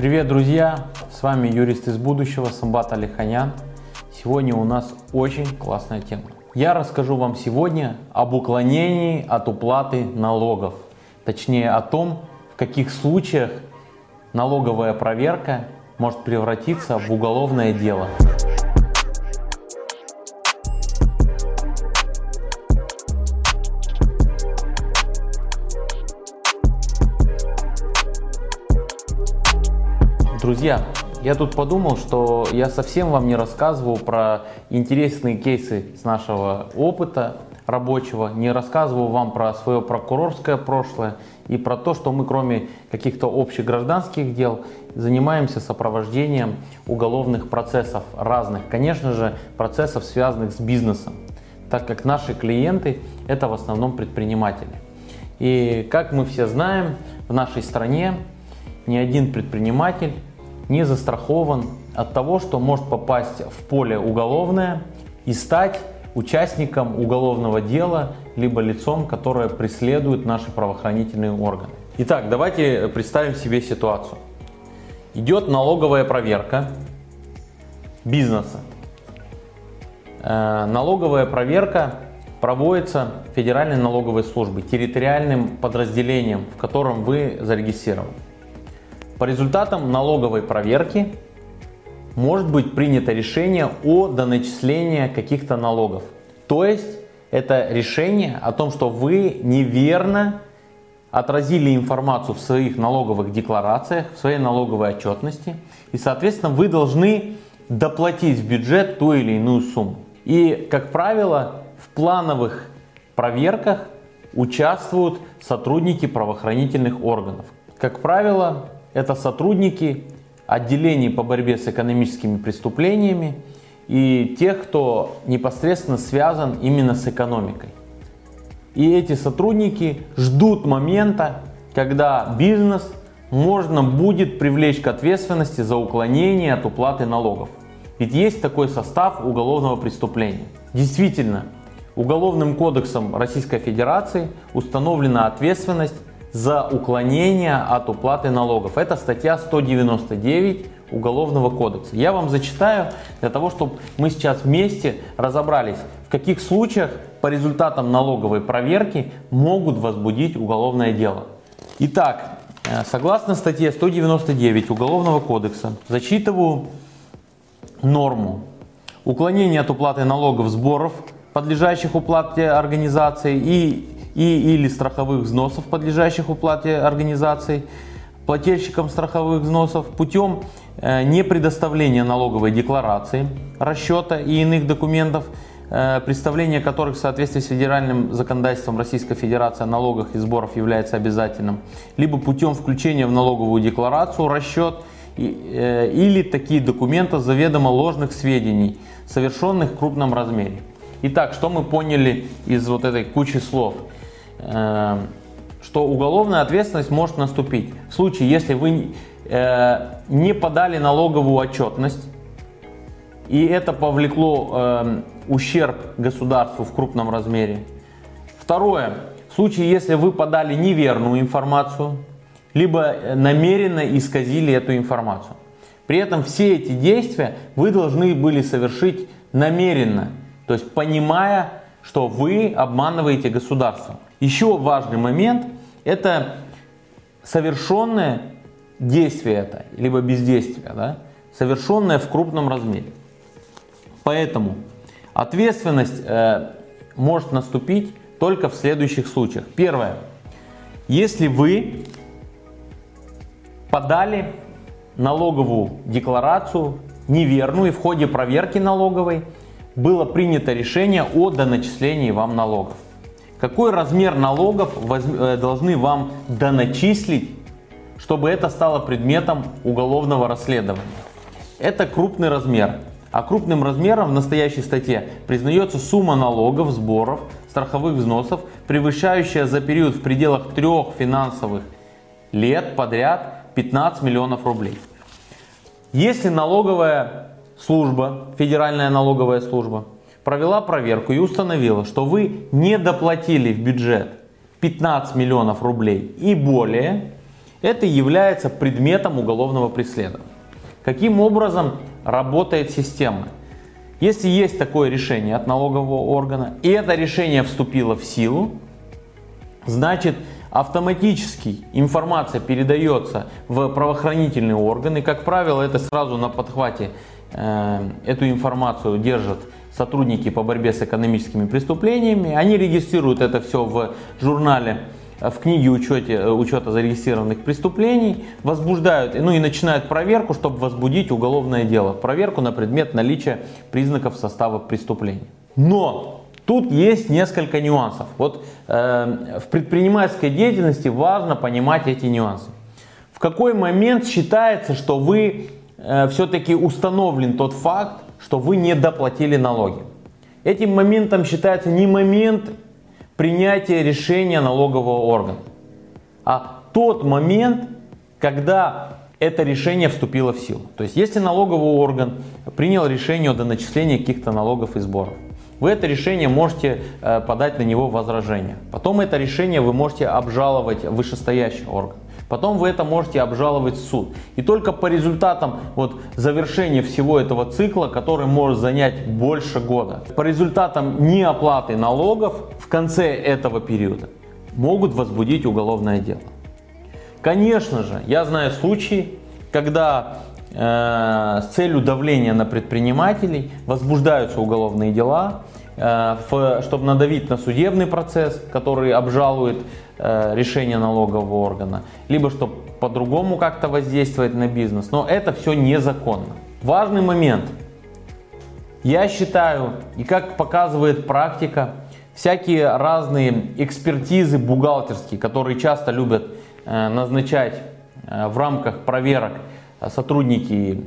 Привет, друзья! С вами юрист из будущего Самбат Алиханян. Сегодня у нас очень классная тема. Я расскажу вам сегодня об уклонении от уплаты налогов. Точнее о том, в каких случаях налоговая проверка может превратиться в уголовное дело. Друзья, я тут подумал, что я совсем вам не рассказывал про интересные кейсы с нашего опыта рабочего, не рассказывал вам про свое прокурорское прошлое и про то, что мы кроме каких-то общих гражданских дел занимаемся сопровождением уголовных процессов разных, конечно же, процессов, связанных с бизнесом, так как наши клиенты это в основном предприниматели. И как мы все знаем, в нашей стране ни один предприниматель не застрахован от того, что может попасть в поле уголовное и стать участником уголовного дела, либо лицом, которое преследует наши правоохранительные органы. Итак, давайте представим себе ситуацию. Идет налоговая проверка бизнеса. Э, налоговая проверка проводится Федеральной налоговой службой, территориальным подразделением, в котором вы зарегистрированы. По результатам налоговой проверки может быть принято решение о доначислении каких-то налогов. То есть это решение о том, что вы неверно отразили информацию в своих налоговых декларациях, в своей налоговой отчетности, и, соответственно, вы должны доплатить в бюджет ту или иную сумму. И, как правило, в плановых проверках участвуют сотрудники правоохранительных органов. Как правило, это сотрудники отделений по борьбе с экономическими преступлениями и тех, кто непосредственно связан именно с экономикой. И эти сотрудники ждут момента, когда бизнес можно будет привлечь к ответственности за уклонение от уплаты налогов. Ведь есть такой состав уголовного преступления. Действительно, Уголовным кодексом Российской Федерации установлена ответственность за уклонение от уплаты налогов. Это статья 199 Уголовного кодекса. Я вам зачитаю для того, чтобы мы сейчас вместе разобрались, в каких случаях по результатам налоговой проверки могут возбудить уголовное дело. Итак, э, согласно статье 199 Уголовного кодекса, зачитываю норму. Уклонение от уплаты налогов, сборов, подлежащих уплате организации и и или страховых взносов, подлежащих уплате организаций, плательщикам страховых взносов путем э, не предоставления налоговой декларации, расчета и иных документов, э, представление которых в соответствии с федеральным законодательством Российской Федерации о налогах и сборах является обязательным, либо путем включения в налоговую декларацию, расчет э, или такие документы заведомо ложных сведений, совершенных в крупном размере. Итак, что мы поняли из вот этой кучи слов? Эм, что уголовная ответственность может наступить в случае, если вы э, не подали налоговую отчетность, и это повлекло эм, ущерб государству в крупном размере. Второе, в случае, если вы подали неверную информацию, либо намеренно исказили эту информацию. При этом все эти действия вы должны были совершить намеренно, то есть понимая, что вы обманываете государство. Еще важный момент – это совершенное действие это, либо бездействие, да, совершенное в крупном размере. Поэтому ответственность э, может наступить только в следующих случаях. Первое. Если вы подали налоговую декларацию неверную и в ходе проверки налоговой было принято решение о доначислении вам налогов. Какой размер налогов э, должны вам доначислить, чтобы это стало предметом уголовного расследования? Это крупный размер. А крупным размером в настоящей статье признается сумма налогов, сборов, страховых взносов, превышающая за период в пределах трех финансовых лет подряд 15 миллионов рублей. Если налоговая служба, федеральная налоговая служба, провела проверку и установила, что вы не доплатили в бюджет 15 миллионов рублей и более, это является предметом уголовного преследования. Каким образом работает система? Если есть такое решение от налогового органа, и это решение вступило в силу, значит автоматически информация передается в правоохранительные органы. Как правило, это сразу на подхвате э, эту информацию держат сотрудники по борьбе с экономическими преступлениями. Они регистрируют это все в журнале в книге учете, э, учета зарегистрированных преступлений, возбуждают, ну и начинают проверку, чтобы возбудить уголовное дело. Проверку на предмет наличия признаков состава преступления. Но тут есть несколько нюансов. Вот э, в предпринимательской деятельности важно понимать эти нюансы. В какой момент считается, что вы э, все-таки установлен тот факт, что вы не доплатили налоги? Этим моментом считается не момент принятия решения налогового органа, а тот момент, когда это решение вступило в силу. То есть, если налоговый орган принял решение о доначислении каких-то налогов и сборов, вы это решение можете э, подать на него возражение. Потом это решение вы можете обжаловать вышестоящий орган. Потом вы это можете обжаловать в суд. И только по результатам вот, завершения всего этого цикла, который может занять больше года, по результатам неоплаты налогов в конце этого периода могут возбудить уголовное дело. Конечно же, я знаю случаи, когда э, с целью давления на предпринимателей возбуждаются уголовные дела, чтобы надавить на судебный процесс, который обжалует Э, решение налогового органа, либо чтобы по-другому как-то воздействовать на бизнес. Но это все незаконно. Важный момент. Я считаю, и как показывает практика, всякие разные экспертизы бухгалтерские, которые часто любят э, назначать э, в рамках проверок сотрудники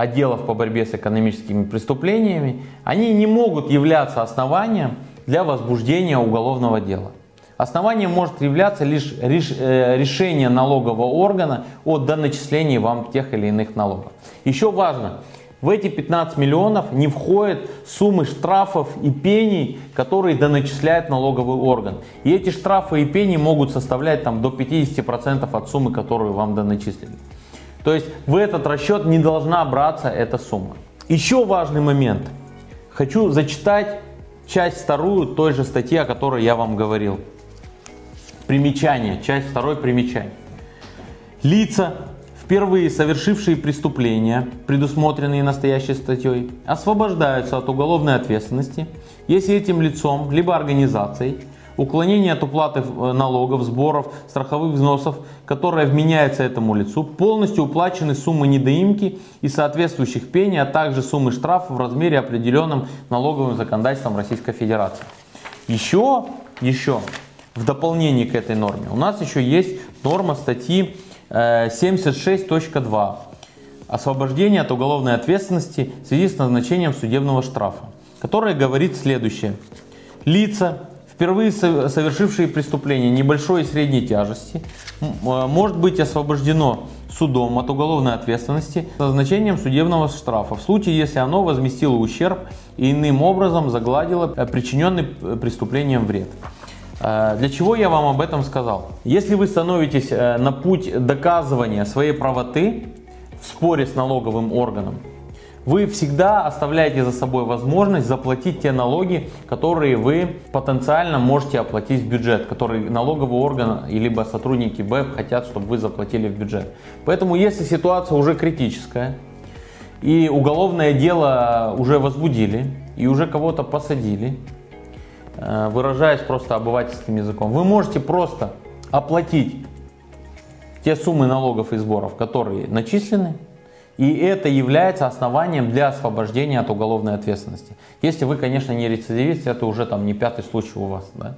отделов по борьбе с экономическими преступлениями, они не могут являться основанием для возбуждения уголовного дела. Основанием может являться лишь э, решение налогового органа о доначислении вам тех или иных налогов. Еще важно, в эти 15 миллионов не входят суммы штрафов и пений, которые доначисляет налоговый орган. И эти штрафы и пени могут составлять там, до 50% от суммы, которую вам доначислили. То есть в этот расчет не должна браться эта сумма. Еще важный момент. Хочу зачитать часть вторую той же статьи, о которой я вам говорил. Примечание, часть второй примечание. Лица, впервые совершившие преступления, предусмотренные настоящей статьей, освобождаются от уголовной ответственности, если этим лицом, либо организацией, уклонение от уплаты э, налогов, сборов, страховых взносов, которое вменяется этому лицу, полностью уплачены суммы недоимки и соответствующих пений, а также суммы штрафов в размере определенном налоговым законодательством Российской Федерации. Еще, еще в дополнение к этой норме у нас еще есть норма статьи 76.2 э, освобождение от уголовной ответственности в связи с назначением судебного штрафа, которая говорит следующее. Лица, впервые совершившие преступление небольшой и средней тяжести, э, может быть освобождено судом от уголовной ответственности с назначением судебного штрафа в случае, если оно возместило ущерб и иным образом загладило э, причиненный преступлением вред. Э, для чего я вам об этом сказал? Если вы становитесь э, на путь доказывания своей правоты в споре с налоговым органом, вы всегда оставляете за собой возможность заплатить те налоги, которые вы потенциально можете оплатить в бюджет, которые налоговый орган либо сотрудники БЭП хотят, чтобы вы заплатили в бюджет. Поэтому если ситуация уже критическая, и уголовное дело уже возбудили, и уже кого-то посадили, Э, выражаясь просто обывательским языком, вы можете просто оплатить те суммы налогов и сборов, которые начислены, и это является основанием для освобождения от уголовной ответственности. Если вы, конечно, не рецидивист, это уже там не пятый случай у вас. Да?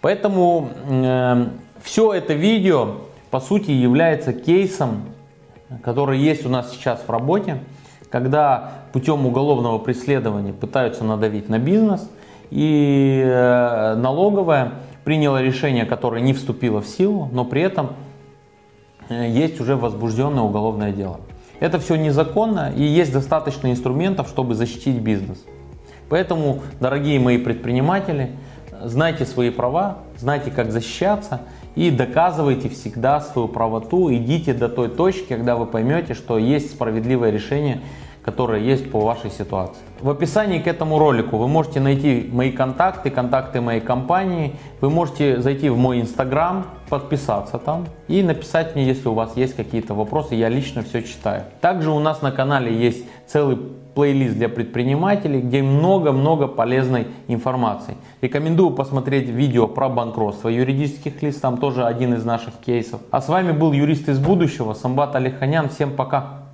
Поэтому э, все это видео, по сути, является кейсом, который есть у нас сейчас в работе, когда путем уголовного преследования пытаются надавить на бизнес – и э, налоговая приняла решение, которое не вступило в силу, но при этом есть уже возбужденное уголовное дело. Это все незаконно и есть достаточно инструментов, чтобы защитить бизнес. Поэтому, дорогие мои предприниматели, знайте свои права, знайте, как защищаться и доказывайте всегда свою правоту. Идите до той точки, когда вы поймете, что есть справедливое решение, которое есть по вашей ситуации. В описании к этому ролику вы можете найти мои контакты, контакты моей компании. Вы можете зайти в мой инстаграм, подписаться там и написать мне, если у вас есть какие-то вопросы. Я лично все читаю. Также у нас на канале есть целый плейлист для предпринимателей, где много-много полезной информации. Рекомендую посмотреть видео про банкротство юридических лиц, там тоже один из наших кейсов. А с вами был юрист из будущего, Самбат Алиханян. Всем пока!